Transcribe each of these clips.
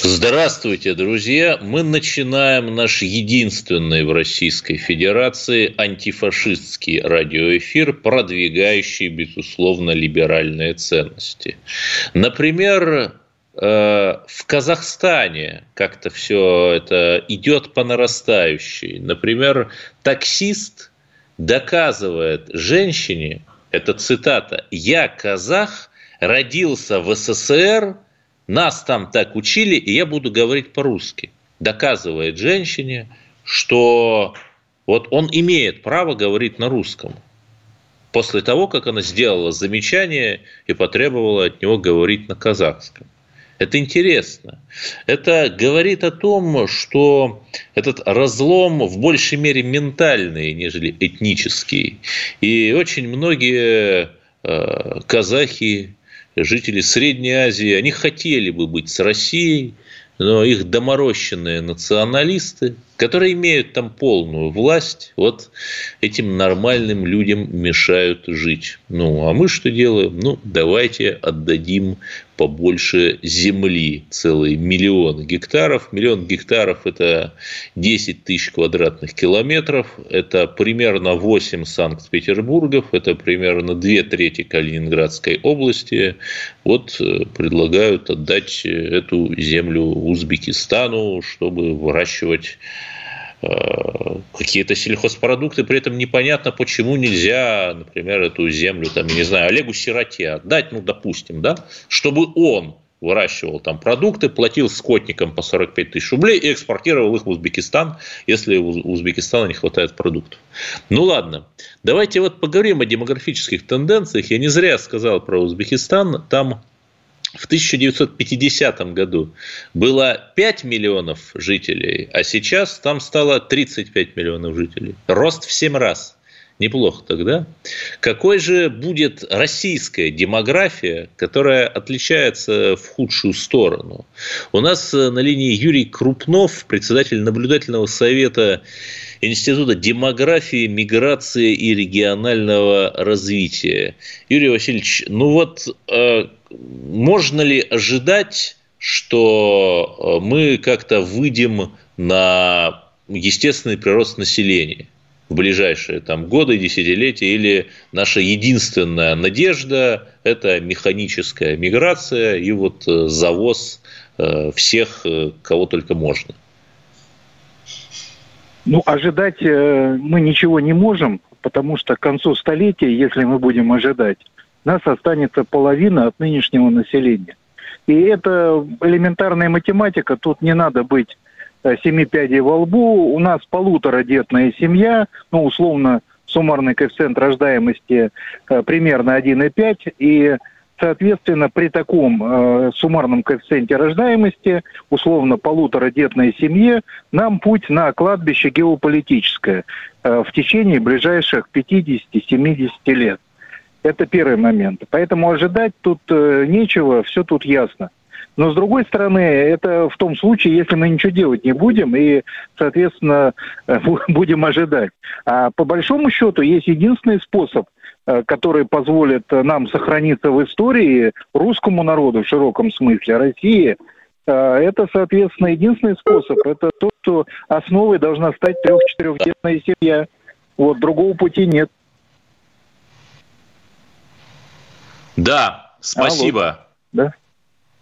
Здравствуйте, друзья! Мы начинаем наш единственный в Российской Федерации антифашистский радиоэфир, продвигающий, безусловно, либеральные ценности. Например, э, в Казахстане как-то все это идет по нарастающей. Например, таксист доказывает женщине, это цитата, «Я казах, родился в СССР, нас там так учили, и я буду говорить по-русски. Доказывает женщине, что вот он имеет право говорить на русском. После того, как она сделала замечание и потребовала от него говорить на казахском. Это интересно. Это говорит о том, что этот разлом в большей мере ментальный, нежели этнический. И очень многие э, казахи жители Средней Азии, они хотели бы быть с Россией, но их доморощенные националисты, которые имеют там полную власть, вот этим нормальным людям мешают жить. Ну, а мы что делаем? Ну, давайте отдадим побольше земли, целый миллион гектаров. Миллион гектаров – это 10 тысяч квадратных километров, это примерно 8 Санкт-Петербургов, это примерно 2 трети Калининградской области. Вот э, предлагают отдать эту землю Узбекистану, чтобы выращивать Э, какие-то сельхозпродукты, при этом непонятно, почему нельзя, например, эту землю, там, не знаю, Олегу Сироте отдать, ну, допустим, да, чтобы он выращивал там продукты, платил скотникам по 45 тысяч рублей и экспортировал их в Узбекистан, если у Узбекистана не хватает продуктов. Ну ладно, давайте вот поговорим о демографических тенденциях. Я не зря сказал про Узбекистан, там в 1950 году было 5 миллионов жителей, а сейчас там стало 35 миллионов жителей. Рост в 7 раз. Неплохо тогда. Какой же будет российская демография, которая отличается в худшую сторону? У нас э, на линии Юрий Крупнов, председатель наблюдательного совета Института демографии, миграции и регионального развития. Юрий Васильевич, ну вот э, можно ли ожидать, что э, мы как-то выйдем на естественный прирост населения? в ближайшие там, годы, десятилетия, или наша единственная надежда – это механическая миграция и вот э, завоз э, всех, кого только можно? Ну, ожидать мы ничего не можем, потому что к концу столетия, если мы будем ожидать, нас останется половина от нынешнего населения. И это элементарная математика, тут не надо быть э, семи пядей во лбу. У нас полуторадетная семья, ну, условно, суммарный коэффициент рождаемости э, примерно 1,5, и, соответственно, при таком э, суммарном коэффициенте рождаемости, условно, полуторадетной семье, нам путь на кладбище геополитическое в течение ближайших 50-70 лет. Это первый момент. Поэтому ожидать тут э, нечего, все тут ясно. Но с другой стороны, это в том случае, если мы ничего делать не будем и, соответственно, э, будем ожидать. А по большому счету есть единственный способ, э, который позволит нам сохраниться в истории русскому народу в широком смысле, России. Это, соответственно, единственный способ. Это то, что основой должна стать трех-четырехдетная семья. Вот, другого пути нет. Да, спасибо. Алло. Да?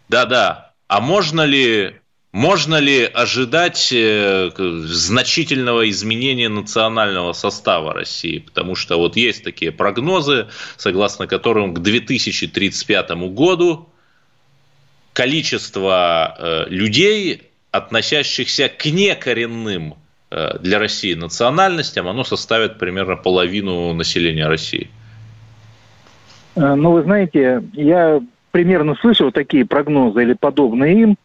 Да, да. А можно ли можно ли ожидать э, значительного изменения национального состава России? Потому что вот есть такие прогнозы, согласно которым к 2035 году количество э, людей, относящихся к некоренным э, для России национальностям, оно составит примерно половину населения России. Э, ну, вы знаете, я примерно слышал такие прогнозы или подобные им,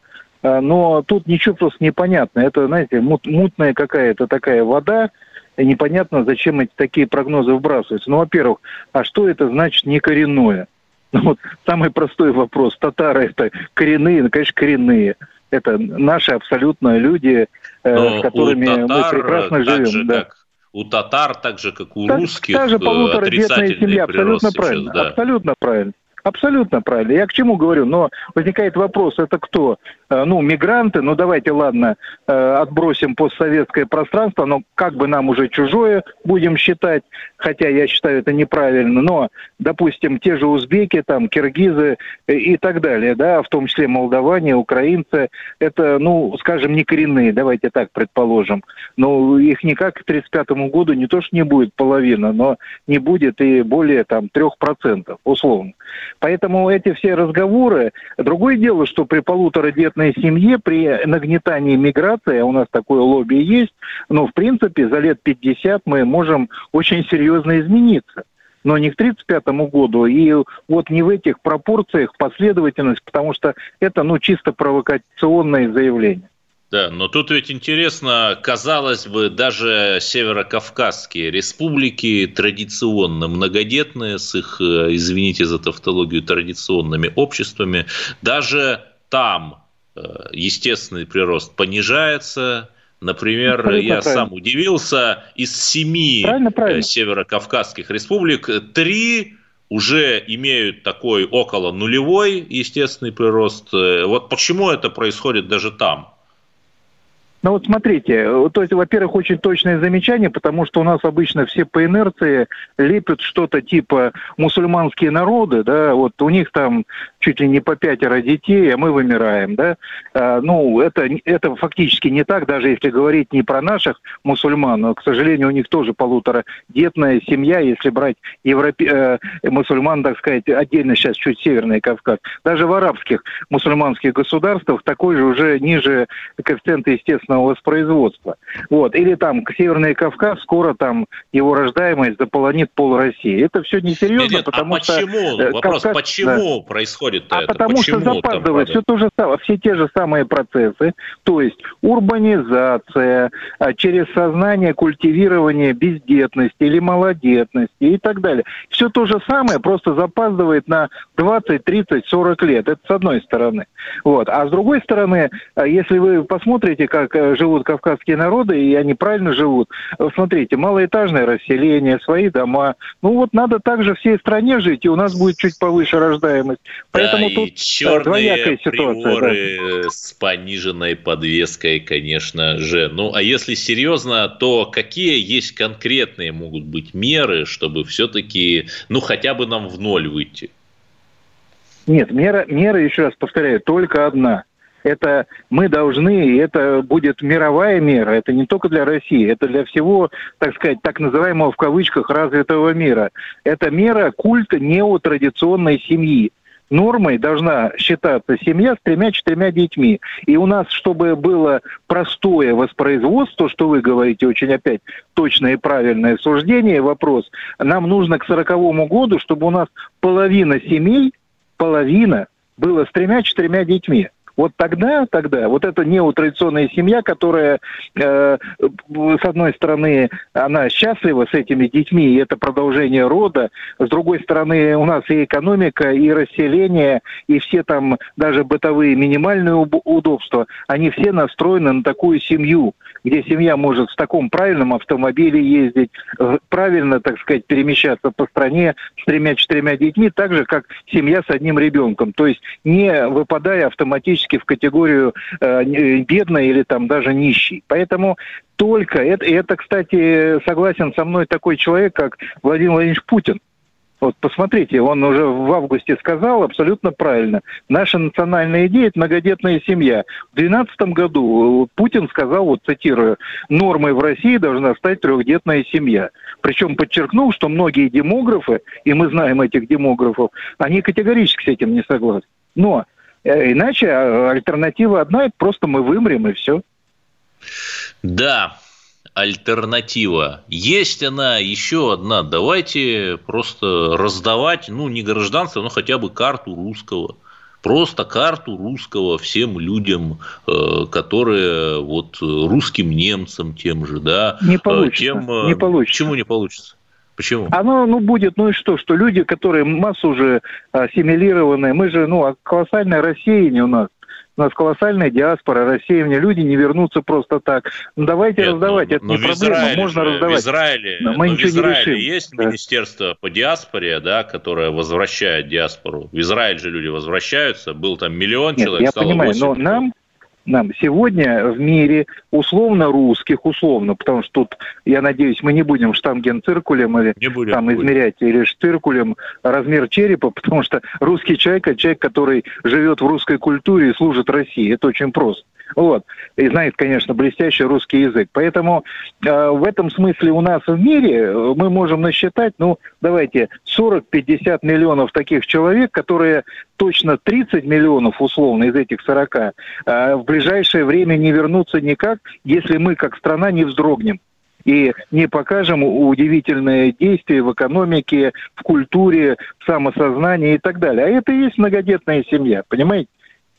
э, но тут ничего просто непонятно. Это, знаете, мут, мутная какая-то такая вода, И непонятно, зачем эти такие прогнозы вбрасываются. Ну, во-первых, а что это значит не коренное? Ну, вот самый простой вопрос. Татары это коренные, ну, конечно, коренные. Это наши абсолютно люди, э, с которыми мы прекрасно живем. Да. Как у татар, так же, как у так, русских, та же полуторадетная семья, абсолютно правильно, сейчас, да. абсолютно правильно. Абсолютно правильно. Я к чему говорю? Но возникает вопрос, это кто? Э, ну, мигранты, ну давайте, ладно, э, отбросим постсоветское пространство, но как бы нам уже чужое будем считать, хотя я считаю это неправильно, но, допустим, те же узбеки, там, киргизы и так далее, да, в том числе молдаване, украинцы, это, ну, скажем, не коренные, давайте так предположим, но их никак к 1935 году не то, что не будет половина, но не будет и более, там, 3%, условно. Поэтому эти все разговоры, другое дело, что при полуторадетной семье при нагнетании миграции, а у нас такое лобби есть, но в принципе за лет 50 мы можем очень серьезно измениться но не к 1935 году, и вот не в этих пропорциях последовательность, потому что это, ну, чисто провокационное заявление. Да, но тут ведь интересно, казалось бы, даже северокавказские республики традиционно многодетные, с их, э, извините за тавтологию, традиционными обществами, даже там Э, естественный прирост понижается. Например, Абсолютно я правильно. сам удивился, из семи правильно, правильно. Э, северокавказских республик три уже имеют такой около нулевой естественный прирост. Вот почему это происходит даже там? Ну вот смотрите, то есть, во-первых, очень точное замечание, потому что у нас обычно все по инерции лепят что-то типа мусульманские народы, да, вот у них там чуть ли не по пятеро детей, а мы вымираем, да. А, ну, это, это фактически не так, даже если говорить не про наших мусульман, но, к сожалению, у них тоже полуторадетная семья, если брать европе... э, мусульман, так сказать, отдельно сейчас чуть Северный Кавказ. Даже в арабских мусульманских государствах такой же уже ниже коэффициент, естественно, собственного воспроизводства. Вот. Или там Северный Кавказ, скоро там его рождаемость заполонит пол России. Это все несерьезно, нет, потому а почему? что... Вопрос, Кавказ, почему да. происходит а это? потому почему что запаздывает все, то же, все те же самые процессы, то есть урбанизация, а, через сознание культивирование бездетности или малодетности и так далее. Все то же самое, просто запаздывает на 20, 30, 40 лет. Это с одной стороны. Вот. А с другой стороны, а, если вы посмотрите, как Э, живут кавказские народы, и они правильно живут. Смотрите, малоэтажное расселение, свои дома. Ну вот надо также всей стране жить, и у нас будет чуть повыше рождаемость. Поэтому да, тут черные двоякая ситуация. Да. с пониженной подвеской, конечно же. Ну, а если серьезно, то какие есть конкретные могут быть меры, чтобы все-таки, ну, хотя бы нам в ноль выйти? Нет, мера, мера, еще раз повторяю, только одна – это мы должны, и это будет мировая мера, это не только для России, это для всего, так сказать, так называемого в кавычках развитого мира. Это мера культа неотрадиционной семьи. Нормой должна считаться семья с тремя-четырьмя детьми. И у нас, чтобы было простое воспроизводство, что вы говорите, очень опять точное и правильное суждение, вопрос, нам нужно к сороковому году, чтобы у нас половина семей, половина было с тремя-четырьмя детьми. Вот тогда, тогда, вот эта неотрадиционная семья, которая, э, с одной стороны, она счастлива с этими детьми, и это продолжение рода, с другой стороны, у нас и экономика, и расселение, и все там даже бытовые минимальные удобства, они все настроены на такую семью, где семья может в таком правильном автомобиле ездить, правильно, так сказать, перемещаться по стране с тремя-четырьмя детьми, так же, как семья с одним ребенком. То есть не выпадая автоматически в категорию э, бедной или там даже нищий. Поэтому только это, и это, кстати, согласен со мной такой человек, как Владимир Владимирович Путин. Вот посмотрите, он уже в августе сказал абсолютно правильно. Наша национальная идея – это многодетная семья. В 2012 году Путин сказал, вот цитирую, нормой в России должна стать трехдетная семья. Причем подчеркнул, что многие демографы, и мы знаем этих демографов, они категорически с этим не согласны. Но иначе а, альтернатива одна – это просто мы вымрем и все. Да, альтернатива. Есть она еще одна. Давайте просто раздавать, ну, не гражданство, но хотя бы карту русского. просто карту русского всем людям, э, которые вот русским немцам тем же, да. Не получится. Тем, не получится. Почему не получится? Почему? Оно, ну, будет, ну и что, что люди, которые массу уже ассимилированы, мы же, ну, колоссальное рассеяние у нас у нас колоссальная диаспора, рассеяние, люди не вернутся просто так. Ну, давайте Нет, раздавать, ну, это не проблема, Израиле, можно раздавать. В Израиле, но мы ничего в Израиле не решим. есть да. министерство по диаспоре, да, которое возвращает диаспору. В Израиль же люди возвращаются, был там миллион Нет, человек, я понимаю, но нам нам сегодня в мире условно русских, условно, потому что тут, я надеюсь, мы не будем штангенциркулем или не будем, там измерять будем. или штыркулем размер черепа, потому что русский человек, человек, который живет в русской культуре и служит России. Это очень просто. Вот. И знает, конечно, блестящий русский язык. Поэтому э, в этом смысле у нас в мире э, мы можем насчитать, ну, давайте, 40-50 миллионов таких человек, которые точно 30 миллионов, условно, из этих 40, э, в ближайшее время не вернутся никак, если мы, как страна, не вздрогнем и не покажем удивительные действия в экономике, в культуре, в самосознании и так далее. А это и есть многодетная семья, понимаете?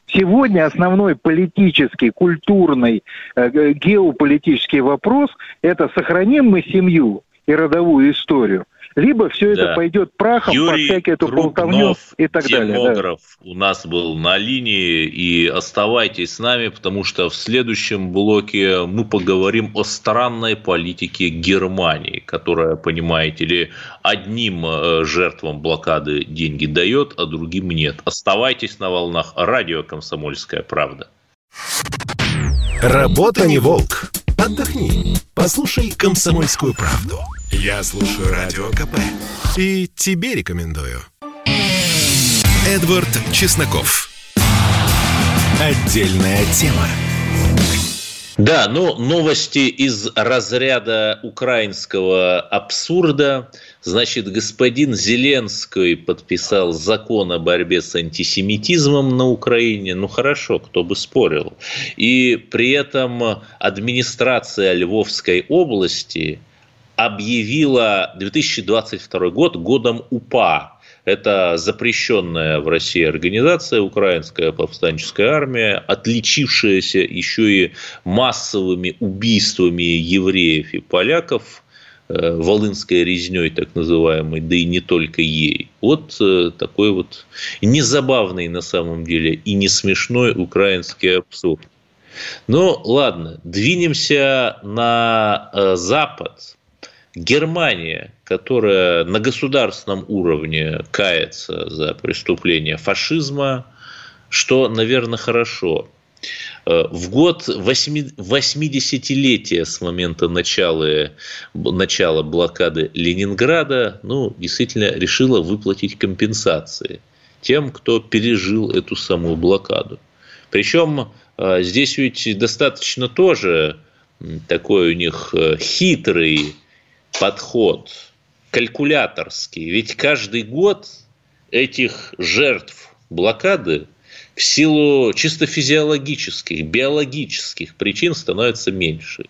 Сегодня основной политический, культурный, э, геополитический вопрос – это сохраним мы семью и родовую историю, либо все да. это пойдет прахом Юрий под всякие эту болтовню и так далее. Да. у нас был на линии, и оставайтесь с нами, потому что в следующем блоке мы поговорим о странной политике Германии, которая, понимаете ли, одним э, жертвам блокады деньги дает, а другим нет. Оставайтесь на волнах радио «Комсомольская правда». Работа не волк. Отдохни. Послушай «Комсомольскую правду». Я слушаю Радио КП. И тебе рекомендую. Эдвард Чесноков. Отдельная тема. Да, ну новости из разряда украинского абсурда. Значит, господин Зеленский подписал закон о борьбе с антисемитизмом на Украине. Ну хорошо, кто бы спорил. И при этом администрация Львовской области – объявила 2022 год годом УПА. Это запрещенная в России организация, Украинская повстанческая армия, отличившаяся еще и массовыми убийствами евреев и поляков, э, волынской резней так называемой, да и не только ей. Вот э, такой вот незабавный на самом деле и не смешной украинский абсурд. Ну, ладно, двинемся на э, Запад. Германия, которая на государственном уровне кается за преступление фашизма, что, наверное, хорошо. Э, в год 80-летия с момента начала, начала блокады Ленинграда, ну, действительно решила выплатить компенсации тем, кто пережил эту самую блокаду. Причем э, здесь ведь достаточно тоже такой у них э, хитрый подход, калькуляторский. Ведь каждый год этих жертв блокады в силу чисто физиологических, биологических причин становится меньше.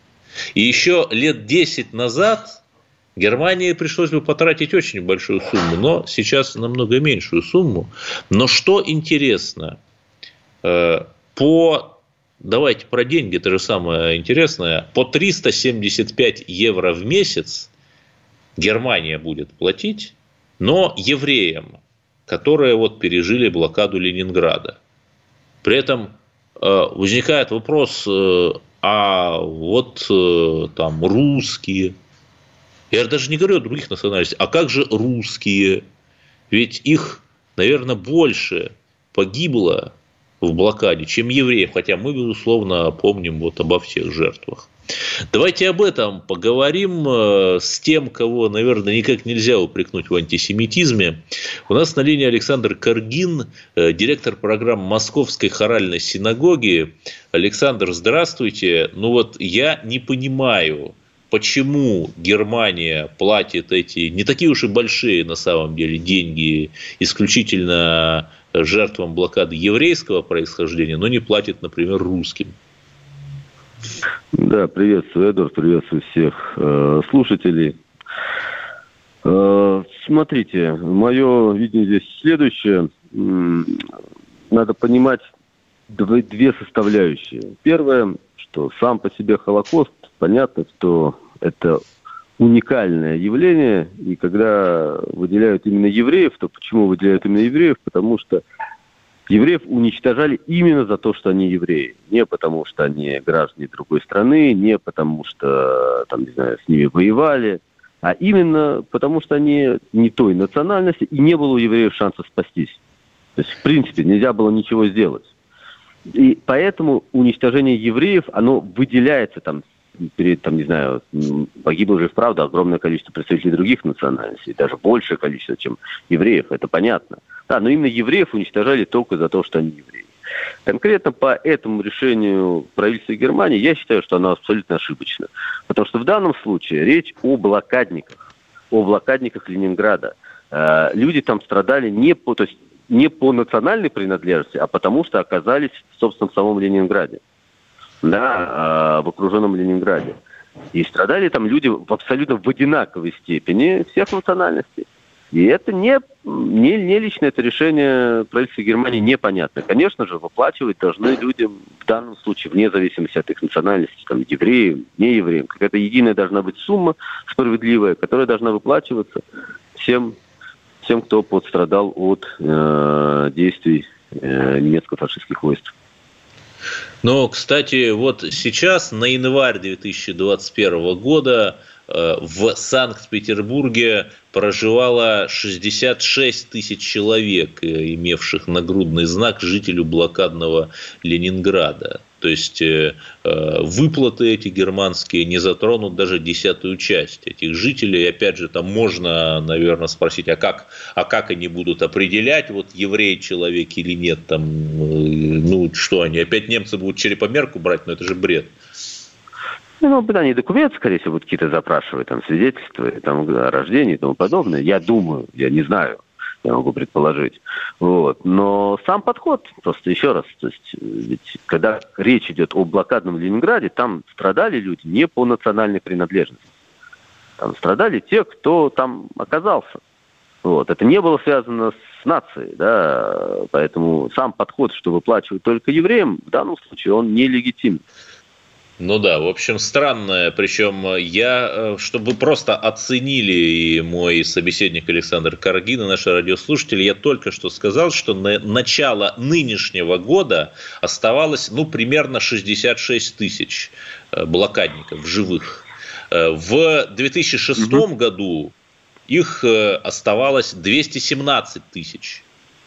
И еще лет 10 назад Германии пришлось бы потратить очень большую сумму, но сейчас намного меньшую сумму. Но что интересно, э, по давайте про деньги, это же самое интересное, по 375 евро в месяц Германия будет платить, но евреям, которые вот пережили блокаду Ленинграда. При этом э, возникает вопрос, э, а вот э, там русские, я даже не говорю о других национальностях, а как же русские? Ведь их, наверное, больше погибло в блокаде, чем евреев, хотя мы, безусловно, помним вот обо всех жертвах. Давайте об этом поговорим э, с тем, кого, наверное, никак нельзя упрекнуть в антисемитизме. У нас на линии Александр Каргин, э, директор программы Московской хоральной синагоги. Александр, здравствуйте. Ну вот я не понимаю, почему Германия платит эти не такие уж и большие на самом деле деньги исключительно жертвам блокады еврейского происхождения, но не платит, например, русским. Да, приветствую, Эдвард, приветствую всех э, слушателей. Э, смотрите, мое видение здесь следующее. надо понимать две составляющие. Первое, что сам по себе Холокост, понятно, что это уникальное явление, и когда выделяют именно евреев, то почему выделяют именно евреев? Потому что евреев уничтожали именно за то, что они евреи. Не потому, что они граждане другой страны, не потому, что, там, не знаю, с ними воевали, а именно потому, что они не той национальности, и не было у евреев шанса спастись. То есть, в принципе, нельзя было ничего сделать. И поэтому уничтожение евреев, оно выделяется там перед, там, не знаю, погибло же вправду огромное количество представителей других национальностей, даже большее количество, чем евреев, это понятно. Да, но именно евреев уничтожали только за то, что они евреи. Конкретно по этому решению правительства Германии я считаю, что оно абсолютно ошибочно. Потому что в данном случае речь о блокадниках, о блокадниках Ленинграда. Э, люди там страдали не по, то есть не по национальной принадлежности, а потому что оказались, в самом Ленинграде. Да, э, в окруженном Ленинграде. И страдали там люди в абсолютно в одинаковой степени всех национальностей. И это не, не, не лично это решение правительства Германии непонятно. Конечно же, выплачивать должны людям в данном случае, вне зависимости от их национальности, там, евреям, не евреям. Какая-то единая должна быть сумма справедливая, которая должна выплачиваться всем, всем кто пострадал от э, действий э, немецко-фашистских войск. Но, кстати, вот сейчас, на январь 2021 года, Э, в Санкт-Петербурге проживало 66 тысяч человек, э, имевших нагрудный знак жителю блокадного Ленинграда. То есть э, выплаты эти германские не затронут даже десятую часть этих жителей. Опять же, там можно, наверное, спросить, а как, а как они будут определять, вот еврей человек или нет, там, ну что они, опять немцы будут черепомерку брать, но это же бред. Ну, они документы, скорее всего, будут какие-то запрашивать, там, свидетельства, там, о рождении и тому подобное. Я думаю, я не знаю, я могу предположить. Вот. Но сам подход, просто еще раз, то есть, ведь когда речь идет о блокадном Ленинграде, там страдали люди не по национальной принадлежности. Там страдали те, кто там оказался. Вот. Это не было связано с нацией, да, поэтому сам подход, что выплачивают только евреям, в данном случае он нелегитимен. Ну да, в общем, странное. Причем я, э, чтобы просто оценили и мой собеседник Александр Каргин и наши радиослушатели, я только что сказал, что на начало нынешнего года оставалось, ну, примерно 66 тысяч э, блокадников живых. Э, в 2006 угу. году их оставалось 217 тысяч.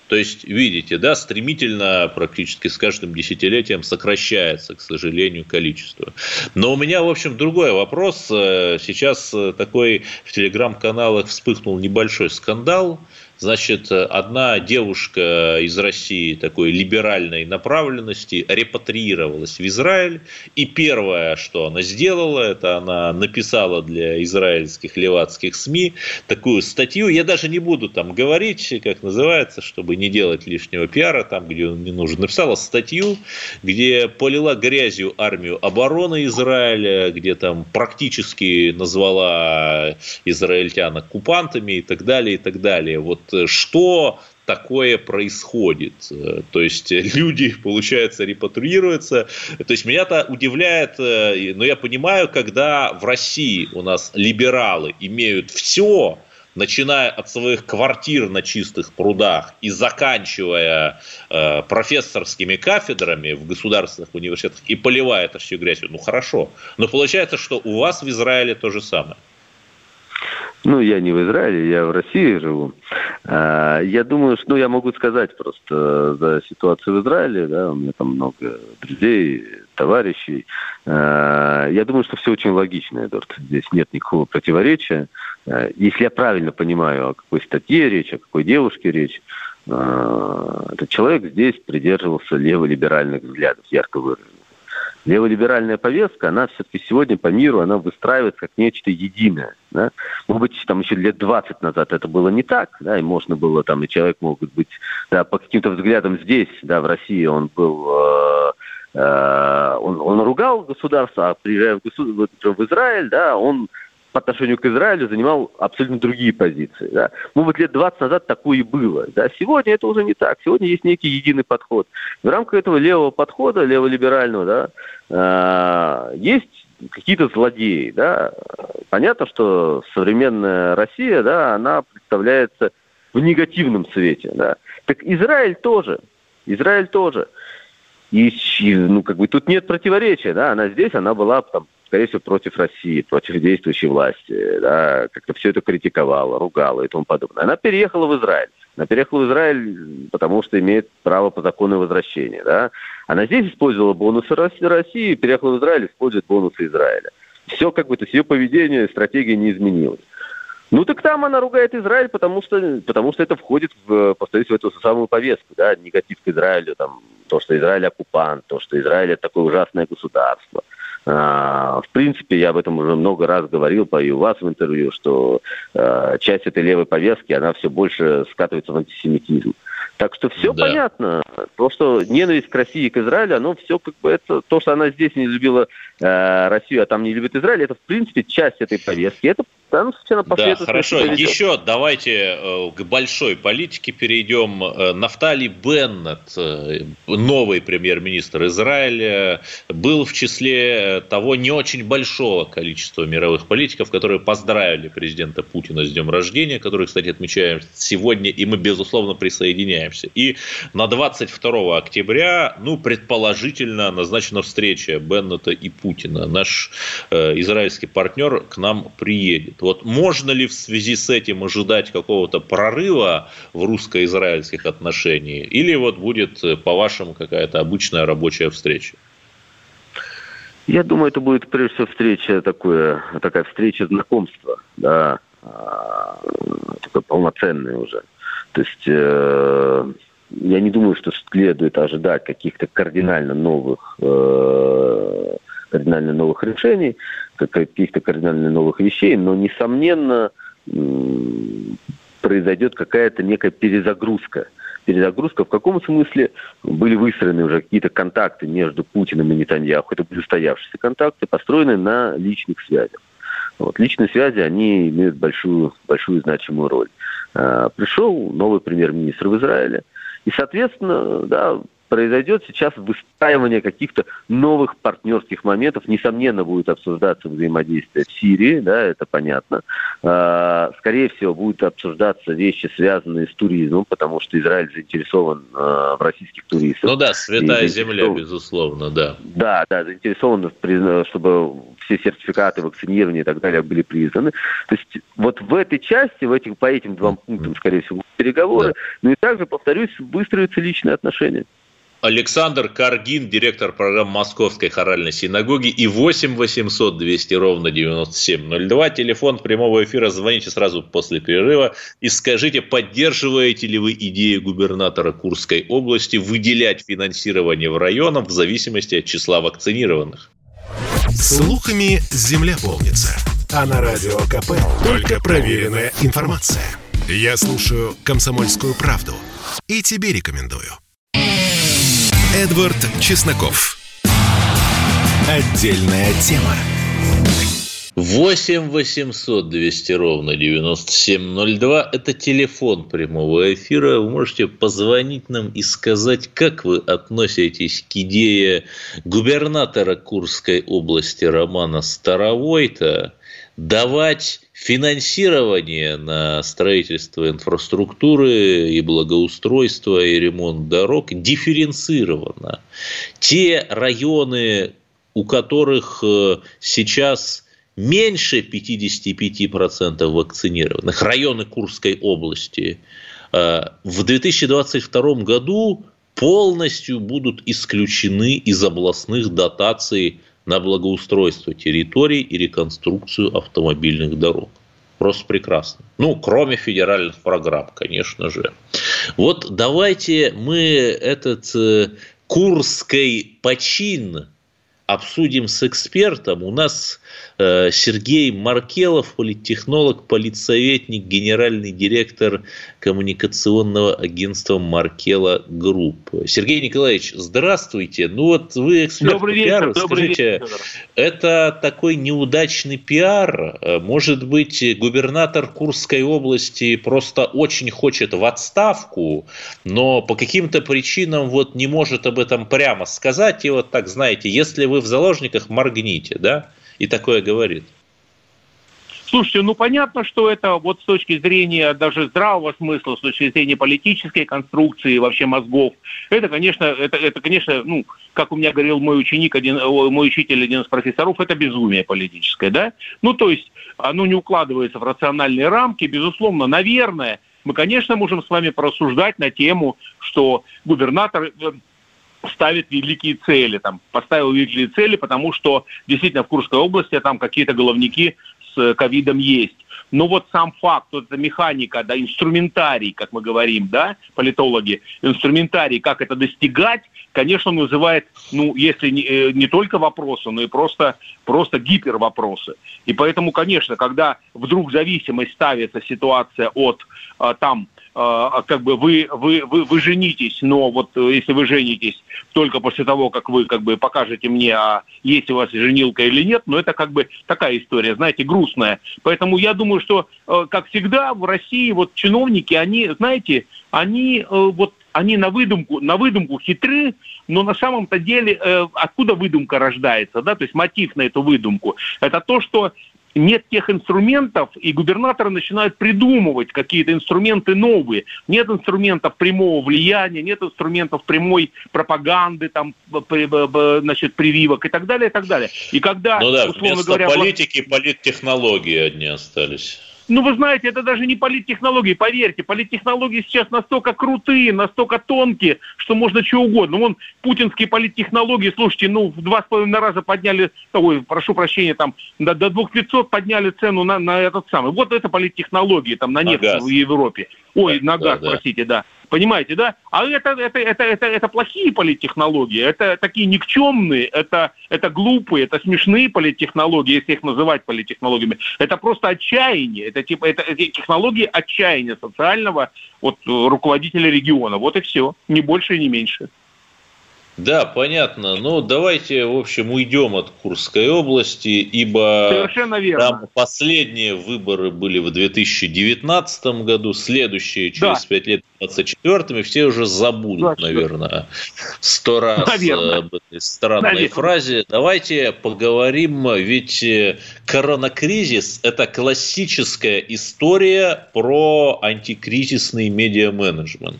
То есть, видите, да, стремительно практически с каждым десятилетием сокращается, к сожалению, количество. Но у меня, в общем, другой вопрос. Э, сейчас э, такой в телеграм-каналах вспыхнул небольшой скандал – Значит, одна девушка из России такой либеральной направленности репатриировалась в Израиль. И первое, что она сделала, это она написала для израильских левацких СМИ такую статью. Я даже не буду там говорить, как называется, чтобы не делать лишнего пиара там, где он не нужен. Написала статью, где полила грязью армию обороны Израиля, где там практически назвала израильтян оккупантами и так далее, и так далее. Вот что такое происходит. Э, то есть э, люди, получается, репатриируются. То есть меня-то удивляет, но я понимаю, когда в России у нас либералы имеют все, начиная от своих квартир на чистых прудах и заканчивая э, профессорскими кафедрами в государственных университетах и поливая это все грязью, ну хорошо. Но получается, что у вас в Израиле то же самое. Ну, я не в Израиле, я в России живу. А, я думаю, что, ну, я могу сказать просто за ситуацию в Израиле, да, у меня там много друзей, товарищей. А, я думаю, что все очень логично, Эдуард. Здесь нет никакого противоречия. А, если я правильно понимаю, о какой статье речь, о какой девушке речь, этот человек здесь придерживался леволиберальных взглядов, ярко выраженных. Леволиберальная повестка, она все-таки сегодня по миру, она выстраивается как нечто единое. Да? Может быть, там еще лет 20 назад это было не так, да, и можно было там, и человек мог быть, да, по каким-то взглядам здесь, да, в России он был, э, э, он, он ругал государство, а приезжая в, государ... в Израиль, да, он по отношению к Израилю занимал абсолютно другие позиции. Да. Может быть, лет 20 назад такое и было. Да. Сегодня это уже не так. Сегодня есть некий единый подход. В рамках этого левого подхода, леволиберального, да, э, есть какие-то злодеи. Да. Понятно, что современная Россия, да, она представляется в негативном свете. Да. Так Израиль тоже. Израиль тоже. И, ну, как бы тут нет противоречия, да, она здесь, она была там скорее всего, против России, против действующей власти, да, как-то все это критиковала, ругала и тому подобное. Она переехала в Израиль. Она переехала в Израиль, потому что имеет право по закону возвращения. Да? Она здесь использовала бонусы России, переехала в Израиль, использует бонусы Израиля. Все как бы, то есть ее поведение, стратегия не изменилась. Ну так там она ругает Израиль, потому что, потому что это входит, в, повторюсь, в эту самую повестку, да, негатив к Израилю, там, то, что Израиль оккупант, то, что Израиль это такое ужасное государство – в принципе, я об этом уже много раз говорил, по и у вас в интервью, что э, часть этой левой повестки, она все больше скатывается в антисемитизм. Так что все да. понятно. То, что ненависть к России и к Израилю, оно все как бы это то, что она здесь не любила э, Россию, а там не любит Израиль, это в принципе часть этой повестки. Это да, да, хорошо. Еще давайте э, к большой политике перейдем. Э, Нафтали Беннет, э, новый премьер-министр Израиля, был в числе того не очень большого количества мировых политиков, которые поздравили президента Путина с днем рождения, который, кстати, отмечаем сегодня, и мы, безусловно, присоединяемся. И на 22 октября, ну, предположительно, назначена встреча Беннета и Путина. Наш э, израильский партнер к нам приедет. Вот можно ли в связи с этим ожидать какого-то прорыва в русско-израильских отношениях? Или вот будет, э, по-вашему, какая-то обычная рабочая встреча? Я думаю, это будет прежде всего встреча такое, такая встреча знакомства, да, а, такая полноценная уже. То есть э, я не думаю, что следует ожидать каких-то кардинально новых э, кардинально новых решений, каких-то кардинально новых вещей, но, несомненно, произойдет какая-то некая перезагрузка. Перезагрузка в каком смысле были выстроены уже какие-то контакты между Путиным и Нетаньяху. Это были устоявшиеся контакты, построенные на личных связях. Вот. Личные связи, они имеют большую, большую значимую роль. А, пришел новый премьер-министр в Израиле, и, соответственно, да, произойдет сейчас выстраивание каких-то новых партнерских моментов. Несомненно, будет обсуждаться взаимодействие в Сирии, да, это понятно. А, скорее всего, будут обсуждаться вещи, связанные с туризмом, потому что Израиль заинтересован а, в российских туристах. Ну да, святая земля, безусловно, да. Да, да, заинтересован, чтобы все сертификаты вакцинирования и так далее были признаны. То есть вот в этой части, в этих, по этим двум пунктам, скорее всего, переговоры, да. но и также, повторюсь, выстроятся личные отношения. Александр Каргин, директор программы Московской хоральной синагоги и 8 800 200 ровно 9702. Телефон прямого эфира. Звоните сразу после перерыва и скажите, поддерживаете ли вы идею губернатора Курской области выделять финансирование в районах в зависимости от числа вакцинированных? Слухами земля полнится. А на радио КП только проверенная информация. Я слушаю «Комсомольскую правду» и тебе рекомендую. Эдвард Чесноков. Отдельная тема. 8 800 200 ровно 9702 – это телефон прямого эфира. Вы можете позвонить нам и сказать, как вы относитесь к идее губернатора Курской области Романа Старовойта давать финансирование на строительство инфраструктуры и благоустройство и ремонт дорог дифференцировано. Те районы, у которых э, сейчас меньше 55% вакцинированных, районы Курской области, э, в 2022 году полностью будут исключены из областных дотаций на благоустройство территорий и реконструкцию автомобильных дорог. Просто прекрасно. Ну, кроме федеральных программ, конечно же. Вот давайте мы этот э, курский почин обсудим с экспертом. У нас э, Сергей Маркелов, политтехнолог, политсоветник, генеральный директор коммуникационного агентства Markelov Group. Сергей Николаевич, здравствуйте. Ну вот вы эксперт добрый вечер, пиара. Добрый Скажите, вечер. это такой неудачный пиар? Может быть, губернатор Курской области просто очень хочет в отставку, но по каким-то причинам вот не может об этом прямо сказать. И вот так, знаете, если вы в заложниках, моргните, да? И такое говорит. Слушайте, ну понятно, что это вот с точки зрения даже здравого смысла, с точки зрения политической конструкции вообще мозгов, это, конечно, это, это, конечно, ну, как у меня говорил мой ученик, один, мой учитель, один из профессоров, это безумие политическое, да? Ну, то есть оно не укладывается в рациональные рамки, безусловно, наверное, мы, конечно, можем с вами порассуждать на тему, что губернатор э, ставит великие цели, там, поставил великие цели, потому что действительно в Курской области там какие-то головники с ковидом есть. Но вот сам факт, вот эта механика, да, инструментарий, как мы говорим, да, политологи, инструментарий, как это достигать, конечно, вызывает, ну, если не, э, не только вопросы, но и просто, просто гипервопросы. И поэтому, конечно, когда вдруг зависимость ставится ситуация от а, там как бы вы, вы, вы, вы женитесь, но вот э, если вы женитесь только после того, как вы как бы покажете мне, а есть у вас женилка или нет, но это как бы такая история, знаете, грустная. Поэтому я думаю, что, э, как всегда, в России вот чиновники, они, знаете, они э, вот они на выдумку, на выдумку хитры, но на самом-то деле э, откуда выдумка рождается, да, то есть мотив на эту выдумку, это то, что нет тех инструментов, и губернаторы начинают придумывать какие-то инструменты новые. Нет инструментов прямого влияния, нет инструментов прямой пропаганды, там, значит, прививок и так далее, и так далее. И когда, ну да, условно говоря... политики, политтехнологии одни остались. Ну, вы знаете, это даже не политтехнологии, поверьте. Политтехнологии сейчас настолько крутые, настолько тонкие, что можно что угодно. Вон путинские политтехнологии, слушайте, ну, в два с половиной раза подняли, ой, прошу прощения, там, до, до 2500 подняли цену на, на этот самый. Вот это политтехнологии, там, на нефть на в Европе. Ой, да, на газ, да, простите, да. Понимаете, да? А это, это, это, это, это плохие политтехнологии, это такие никчемные, это, это глупые, это смешные политтехнологии, если их называть политтехнологиями. Это просто отчаяние, это типа это, это технологии отчаяния социального от руководителя региона. Вот и все, ни больше, ни меньше. Да, понятно. Ну, давайте, в общем, уйдем от Курской области, ибо Совершенно верно. там последние выборы были в 2019 году, следующие через да. 5 лет в 2024, и все уже забудут, 24. наверное, сто раз наверное. об этой странной наверное. фразе. Давайте поговорим, ведь э, коронакризис – это классическая история про антикризисный медиа-менеджмент.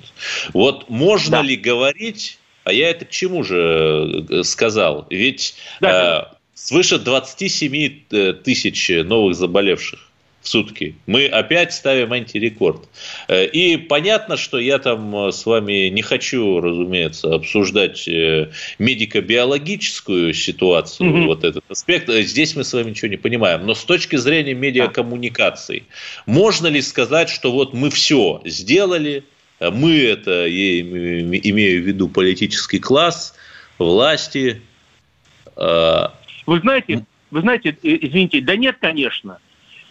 Вот можно да. ли говорить а я это к чему же э, сказал? Ведь да. э, свыше 27 э, тысяч новых заболевших в сутки. Мы опять ставим антирекорд. Э, и понятно, что я там с вами не хочу, разумеется, обсуждать медико-биологическую ситуацию, угу. вот этот аспект. Здесь мы с вами ничего не понимаем. Но с точки зрения медиакоммуникаций, можно ли сказать, что вот мы все сделали, мы это, я имею в виду политический класс, власти. А, вы знаете, вы знаете, э, извините, да нет, конечно.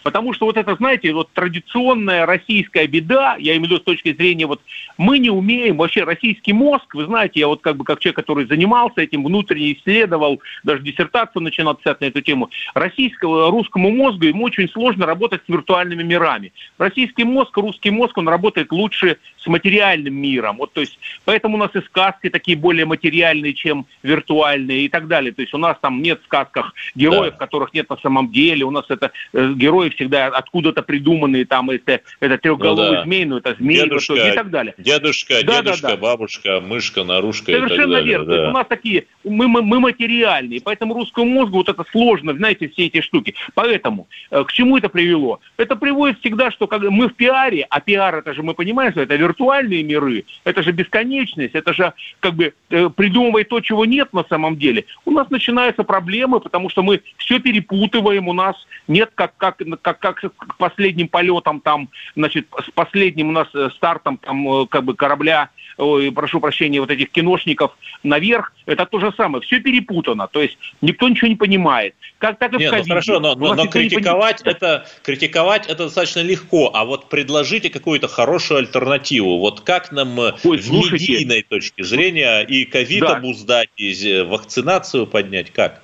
Потому что вот это, знаете, вот традиционная российская беда, я имею в виду с точки зрения, вот мы не умеем, вообще российский мозг, вы знаете, я вот как бы как человек, который занимался этим, внутренне исследовал, даже диссертацию начинал писать на эту тему, российского, русскому мозгу ему очень сложно работать с виртуальными мирами. Российский мозг, русский мозг, он работает лучше с материальным миром. Вот, то есть, поэтому у нас и сказки такие более материальные, чем виртуальные и так далее. То есть у нас там нет в сказках героев, да. которых нет на самом деле. У нас это э, герои всегда откуда-то придуманные, там это, это трехголовый ну, да. змей, ну это змей дедушка, и так далее. Дедушка, да, дедушка, да, да. бабушка, мышка, наружка Совершенно и так далее. верно. Да. У нас такие, мы, мы, мы материальные, поэтому русскому мозгу вот это сложно, знаете, все эти штуки. Поэтому э, к чему это привело? Это приводит всегда, что когда мы в пиаре, а пиар это же мы понимаем, что это виртуальные миры, это же бесконечность, это же как бы э, придумывая то, чего нет на самом деле. У нас начинаются проблемы, потому что мы все перепутываем, у нас нет как, как как, как к последним полетам, там, значит, с последним у нас э, стартом там, э, как бы корабля ой, прошу прощения, вот этих киношников наверх, это то же самое. Все перепутано. То есть никто ничего не понимает. Как так и Нет, в ну хорошо, но, но, но критиковать, это, критиковать это достаточно легко. А вот предложите какую-то хорошую альтернативу. Вот как нам э, Ой, с медийной точки зрения и ковид да. обуздать, и вакцинацию поднять? Как?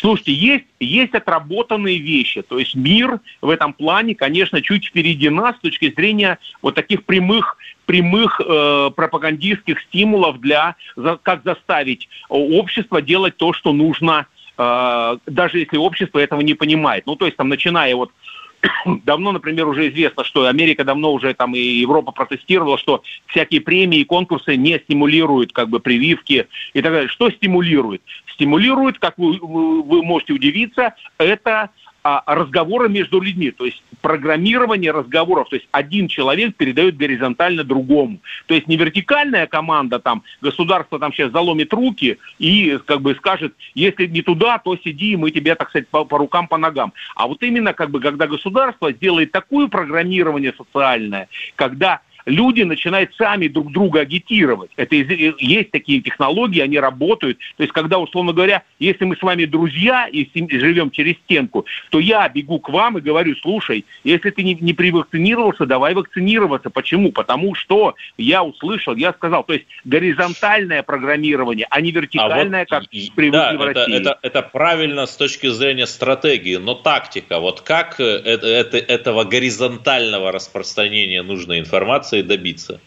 Слушайте, есть, есть отработанные вещи. То есть мир в этом плане, конечно, чуть впереди нас с точки зрения вот таких прямых, прямых э, пропагандистских стимулов для за, как заставить общество делать то, что нужно, э, даже если общество этого не понимает. Ну, то есть там, начиная вот давно, например, уже известно, что Америка давно уже там и Европа протестировала, что всякие премии и конкурсы не стимулируют как бы прививки и так далее. Что стимулирует? Стимулирует, как вы, вы можете удивиться, это а, разговоры между людьми, то есть программирование разговоров, то есть один человек передает горизонтально другому. То есть не вертикальная команда, там, государство там сейчас заломит руки и как бы скажет, если не туда, то сиди, мы тебе, так сказать, по, по рукам, по ногам. А вот именно как бы, когда государство сделает такое программирование социальное, когда люди начинают сами друг друга агитировать. Это есть такие технологии, они работают. То есть, когда, условно говоря, если мы с вами друзья и живем через стенку, то я бегу к вам и говорю, слушай, если ты не, не привакцинировался, давай вакцинироваться. Почему? Потому что я услышал, я сказал. То есть, горизонтальное программирование, а не вертикальное, а вот, как привыкли да, в России. Это, это, это правильно с точки зрения стратегии, но тактика, вот как э, это, это, этого горизонтального распространения нужной информации информации добиться?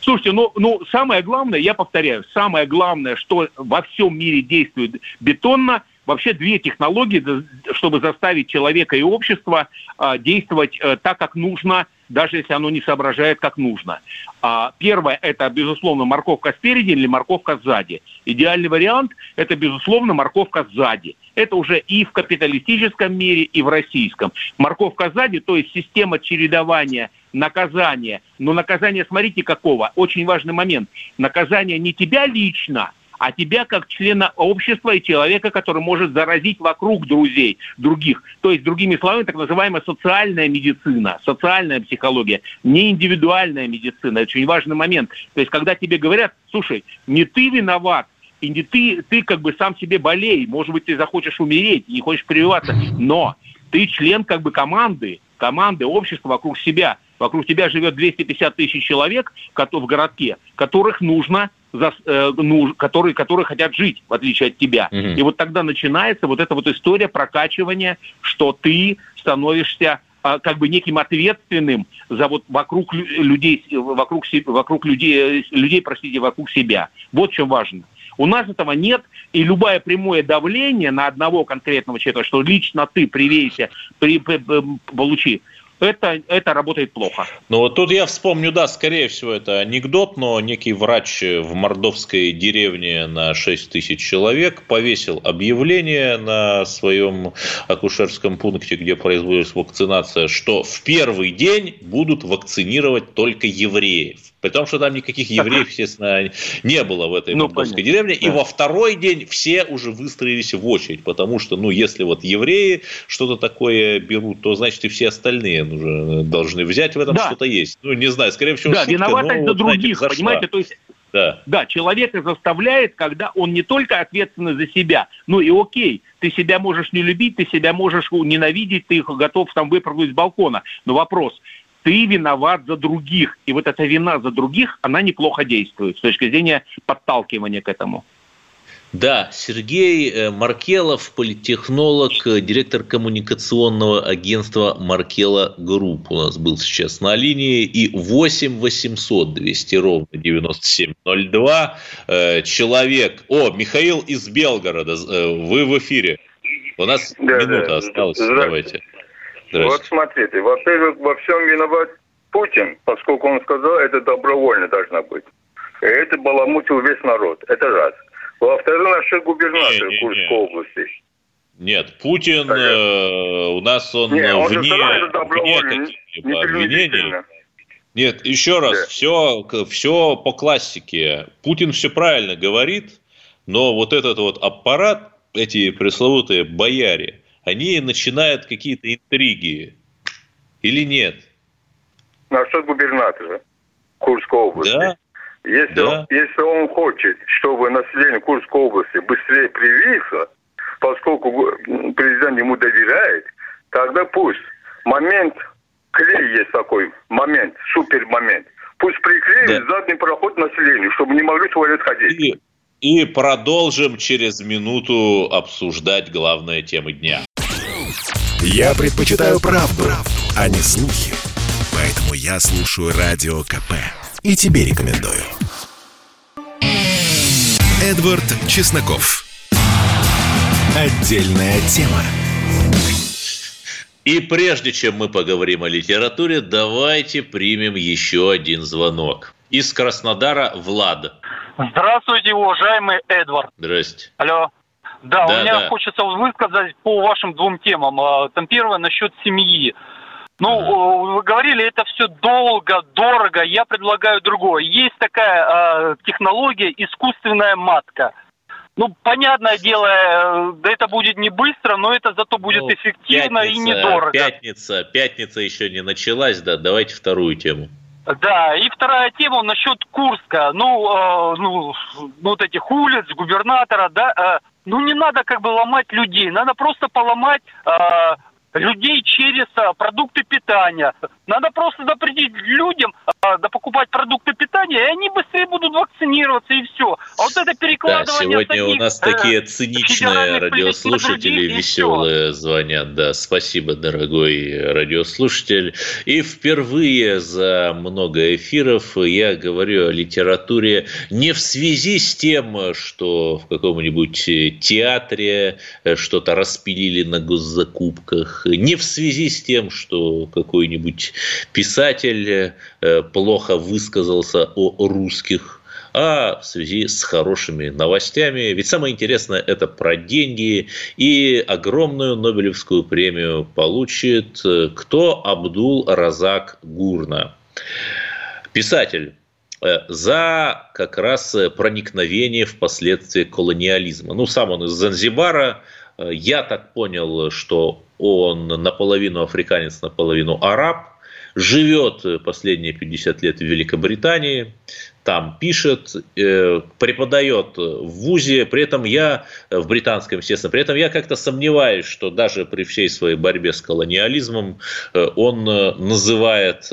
Слушайте, ну, ну самое главное, я повторяю, самое главное, что во всем мире действует бетонно, вообще две технологии, чтобы заставить человека и общество э, действовать э, так, как нужно, даже если оно не соображает, как нужно. А, первое – это, безусловно, морковка спереди или морковка сзади. Идеальный вариант – это, безусловно, морковка сзади. Это уже и в капиталистическом мире, и в российском. Морковка сзади, то есть система чередования наказания. Но наказание, смотрите, какого. Очень важный момент. Наказание не тебя лично – а тебя как члена общества и человека, который может заразить вокруг друзей, других. То есть, другими словами, так называемая социальная медицина, социальная психология, не индивидуальная медицина. Это очень важный момент. То есть, когда тебе говорят, слушай, не ты виноват, и не ты, ты как бы сам себе болей, может быть, ты захочешь умереть, не хочешь прививаться, но ты член как бы команды, команды, общества вокруг себя. Вокруг тебя живет 250 тысяч человек в городке, которых нужно за, э, ну, которые, которые хотят жить, в отличие от тебя. Угу. И вот тогда начинается вот эта вот история прокачивания, что ты становишься а, как бы неким ответственным за вот вокруг людей, вокруг, вокруг людей, людей, простите, вокруг себя. Вот что важно. У нас этого нет, и любое прямое давление на одного конкретного человека, что лично ты привейся, при, при, получи, это, это работает плохо. Ну вот тут я вспомню, да, скорее всего, это анекдот, но некий врач в мордовской деревне на 6 тысяч человек повесил объявление на своем акушерском пункте, где производится вакцинация, что в первый день будут вакцинировать только евреев. При том, что там никаких евреев, естественно, не было в этой ну, мордовской деревне. Да. И во второй день все уже выстроились в очередь, потому что, ну, если вот евреи что-то такое берут, то, значит, и все остальные уже должны взять в этом да. что-то есть. Ну, не знаю, скорее всего, Да, шутка, виноватость но, за других, знаете, понимаете, то есть да. да, человека заставляет, когда он не только ответственный за себя, ну и окей, ты себя можешь не любить, ты себя можешь ненавидеть, ты готов там выпрыгнуть с балкона. Но вопрос, ты виноват за других. И вот эта вина за других, она неплохо действует с точки зрения подталкивания к этому. Да, Сергей э, Маркелов, политтехнолог, э, директор коммуникационного агентства Markelov Group у нас был сейчас на линии. И 8 800 200 ровно 9702. Э, человек... О, Михаил из Белгорода, вы в эфире. У нас да, минута да, осталась, давайте. Вот смотрите, во-первых, во всем виноват Путин, поскольку он сказал, это добровольно должно быть. И это баламутил весь народ. Это раз. Во-вторых, наши губернаторы не, не, Курской не. области. Нет, Путин э, у нас он, не, он вне, вне каких-либо обвинений. Нет, еще раз, да. все, все по классике. Путин все правильно говорит, но вот этот вот аппарат, эти пресловутые бояре, они начинают какие-то интриги. Или нет? Насчет губернатора Курской области. Да? Если, да. Он, если он хочет, чтобы население Курской области быстрее привилось, поскольку президент ему доверяет, тогда пусть момент, клей есть такой момент, супер момент, пусть приклеит да. задний проход населению, чтобы не могли в туалет ходить. И, и продолжим через минуту обсуждать главные темы дня. Я предпочитаю правду, правду, а не слухи. Поэтому я слушаю Радио КП. И тебе рекомендую. Эдвард Чесноков. Отдельная тема. И прежде чем мы поговорим о литературе, давайте примем еще один звонок. Из Краснодара Влад. Здравствуйте, уважаемый Эдвард. Здрасте. Алло. Да, да у меня да. хочется высказать по вашим двум темам. А, там первое насчет семьи. Ну, вы говорили, это все долго, дорого. Я предлагаю другое. Есть такая э, технология искусственная матка. Ну, понятное дело, э, да это будет не быстро, но это зато будет ну, эффективно пятница, и недорого. Пятница, пятница еще не началась, да. Давайте вторую тему. Да, и вторая тема насчет Курска. Ну, э, ну, вот этих улиц, губернатора, да, э, ну не надо как бы ломать людей, надо просто поломать э, людей через а, продукты питания. Надо просто запретить людям да, покупать продукты питания, и они быстрее будут вакцинироваться, и все. А вот это перекладывание... Да, сегодня таких, у нас такие э, циничные радиослушатели веселые звонят. Да, спасибо, дорогой радиослушатель. И впервые за много эфиров я говорю о литературе не в связи с тем, что в каком-нибудь театре что-то распилили на госзакупках, не в связи с тем, что какой-нибудь писатель э, плохо высказался о русских, а в связи с хорошими новостями. Ведь самое интересное – это про деньги. И огромную Нобелевскую премию получит э, кто? Абдул Разак Гурна. Писатель э, за как раз проникновение в последствия колониализма. Ну, сам он из Занзибара. Я так понял, что он наполовину африканец, наполовину араб, живет последние 50 лет в Великобритании, там пишет, э, преподает в ВУЗе, при этом я, э, в британском, естественно, при этом я как-то сомневаюсь, что даже при всей своей борьбе с колониализмом э, он называет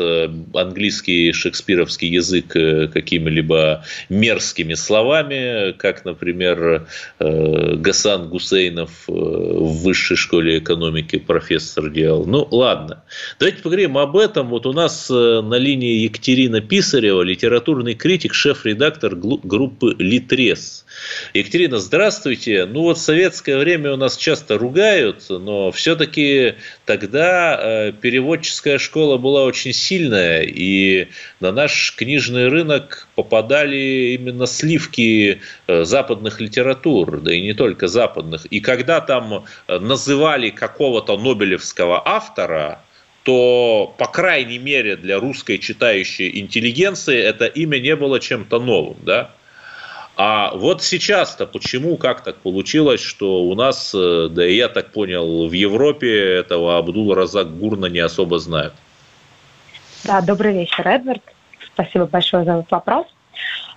английский шекспировский язык какими-либо мерзкими словами, как, например, Гасан Гусейнов в высшей школе экономики профессор делал. Ну, ладно. Давайте поговорим об этом. Вот у нас на линии Екатерина Писарева, литературный критик, политик, шеф-редактор группы «Литрес». Екатерина, здравствуйте. Ну вот в советское время у нас часто ругают, но все-таки тогда э, переводческая школа была очень сильная, и на наш книжный рынок попадали именно сливки э, западных литератур, да и не только западных. И когда там э, называли какого-то нобелевского автора, то, по крайней мере, для русской читающей интеллигенции это имя не было чем-то новым, да? А вот сейчас-то почему, как так получилось, что у нас, э, да и я так понял, в Европе этого Абдул Разак Гурна не особо знают? Да, добрый вечер, Эдвард. Спасибо большое за этот вопрос.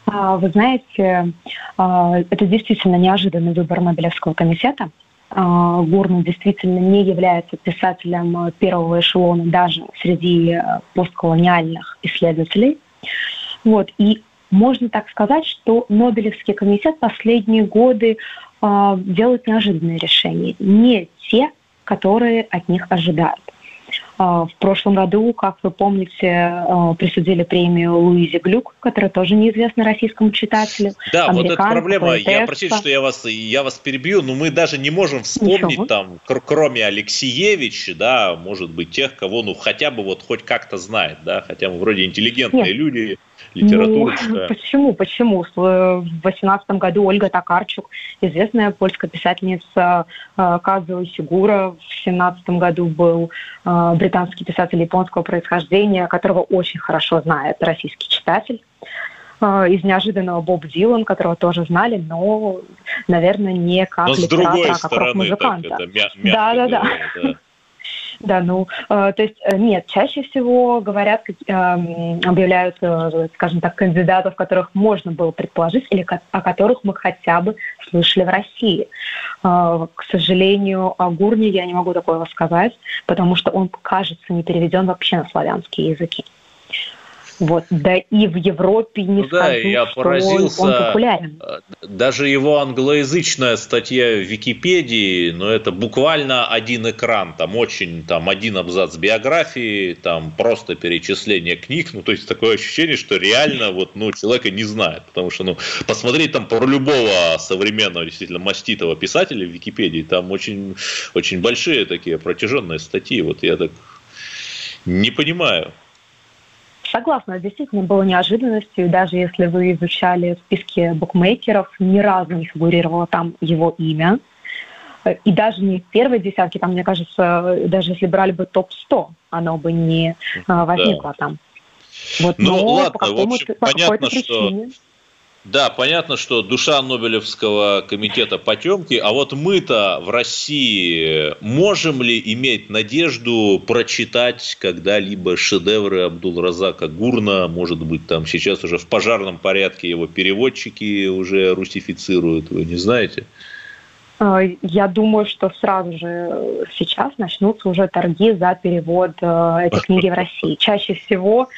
А, вы знаете, а, это действительно неожиданный выбор Нобелевского комитета – а, Гурман действительно не является писателем э, первого эшелона даже среди э, постколониальных исследователей. Вот. И можно так сказать, что Нобелевский комитет последние годы э, делает неожиданные решения, не те, которые от них ожидают. А, в прошлом году, как вы помните, а, присудили премию Луизе Глюк, которая тоже неизвестна российскому читателю. Да, вот эта проблема. Поэтесса. Я простите, что я вас, я вас перебью, но мы даже не можем вспомнить Ничего. там, кроме Алексеевича, да, может быть, тех, кого, ну, хотя бы вот хоть как-то знает, да, хотя мы вроде интеллигентные Нет. люди, литература. Ну, почему? Почему? В 18 году Ольга Токарчук, известная польская писательница э, Казуо Сигура, в 17 году был э, британский писатель японского происхождения, которого очень хорошо знает российский читатель. Э, из неожиданного Боб Дилан, которого тоже знали, но наверное, не как Но литератора, а как это мя- да, да, да. Да. Ну, э, то есть э, нет, чаще всего говорят, э, объявляют, э, скажем так, кандидатов, которых можно было предположить или о которых мы хотя бы слышали в России. К сожалению, о Гурне я не могу такого сказать, потому что он, кажется, не переведен вообще на славянские языки. Вот. Да и в Европе не ну, скажу, да, я что поразился. он популярен. Э, даже его англоязычная статья в Википедии, но ну, это буквально один экран, там очень, там один абзац биографии, там просто перечисление книг, ну то есть такое ощущение, что реально вот, ну, человека не знает, потому что, ну, посмотреть там про любого современного, действительно, маститого писателя в Википедии, там очень, очень большие такие протяженные статьи, вот я так не понимаю. Согласна, действительно было неожиданностью, даже если вы изучали списки букмекеров, ни разу не фигурировало там его имя. И даже не в первой десятке, там, мне кажется, даже если брали бы топ-100, оно бы не а, возникло да. там. Вот, ну, но ладно, по, в общем, по понятно, что да, понятно, что душа Нобелевского комитета потемки, а вот мы-то в России можем ли иметь надежду прочитать когда-либо шедевры Абдул-Разака Гурна, может быть, там сейчас уже в пожарном порядке его переводчики уже русифицируют, вы не знаете? А, я думаю, что сразу же сейчас начнутся уже торги за перевод э, этой книги в России. Чаще всего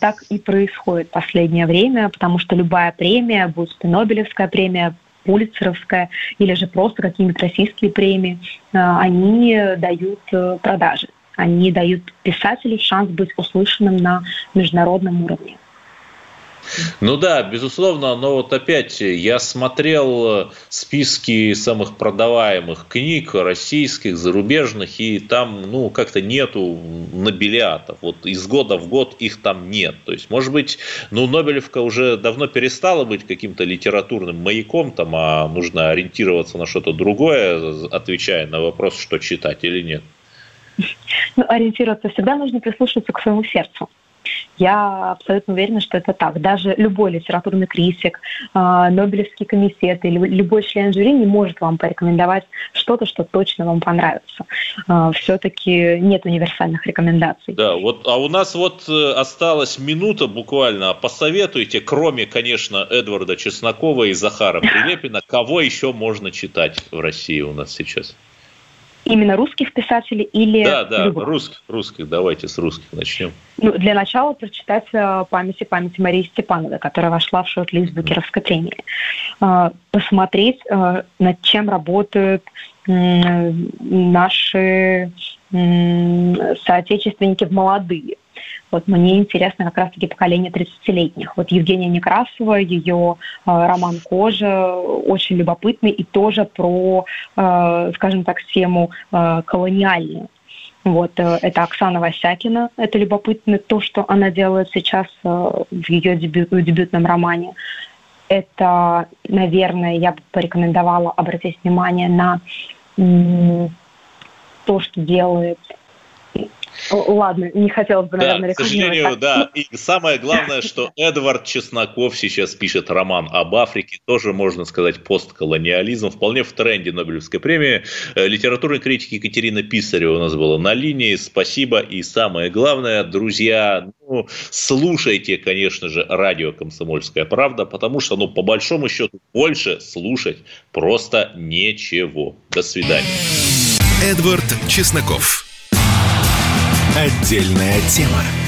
так и происходит в последнее время, потому что любая премия, будь то Нобелевская премия, Пулицеровская или же просто какие-нибудь российские премии, они дают э, продажи, они дают писателю шанс быть услышанным на международном уровне. Ну да, безусловно, но вот опять я смотрел списки самых продаваемых книг российских, зарубежных, и там, ну, как-то нету нобелиатов. Вот из года в год их там нет. То есть, может быть, ну, Нобелевка уже давно перестала быть каким-то литературным маяком, там, а нужно ориентироваться на что-то другое, отвечая на вопрос, что читать или нет. Ну, ориентироваться всегда нужно прислушиваться к своему сердцу. Я абсолютно уверена, что это так. Даже любой литературный критик, а, Нобелевский комитет или любой член жюри не может вам порекомендовать что-то, что точно вам понравится. А, Все-таки нет универсальных рекомендаций. Да, вот, а у нас вот э, осталась минута буквально. Посоветуйте, кроме, конечно, Эдварда Чеснокова и Захара Прилепина, кого еще можно читать в России у нас сейчас? Именно русских писателей или Да, да, любых? русских, русских. Давайте с русских начнем. Ну, для начала прочитать э, памяти памяти Марии Степановой, которая вошла в шорт-лист Букеровской премии. Э, посмотреть, э, над чем работают наши соотечественники в молодые. Вот мне интересно как раз-таки поколение 30-летних. Вот Евгения Некрасова, ее э, роман «Кожа» очень любопытный и тоже про, э, скажем так, тему э, колониальную. Вот, э, это Оксана Васякина, это любопытно то, что она делает сейчас э, в ее дебют, в дебютном романе. Это, наверное, я бы порекомендовала обратить внимание на то, что делает Ладно, не хотелось бы, наверное, да, К сожалению, да. И самое главное, что Эдвард Чесноков сейчас пишет роман об Африке, тоже, можно сказать, постколониализм, вполне в тренде Нобелевской премии. Э, литературной критики Екатерина Писарева у нас была на линии. Спасибо. И самое главное, друзья, ну, слушайте, конечно же, радио «Комсомольская правда», потому что, ну, по большому счету, больше слушать просто нечего. До свидания. Эдвард Чесноков. Отдельная тема.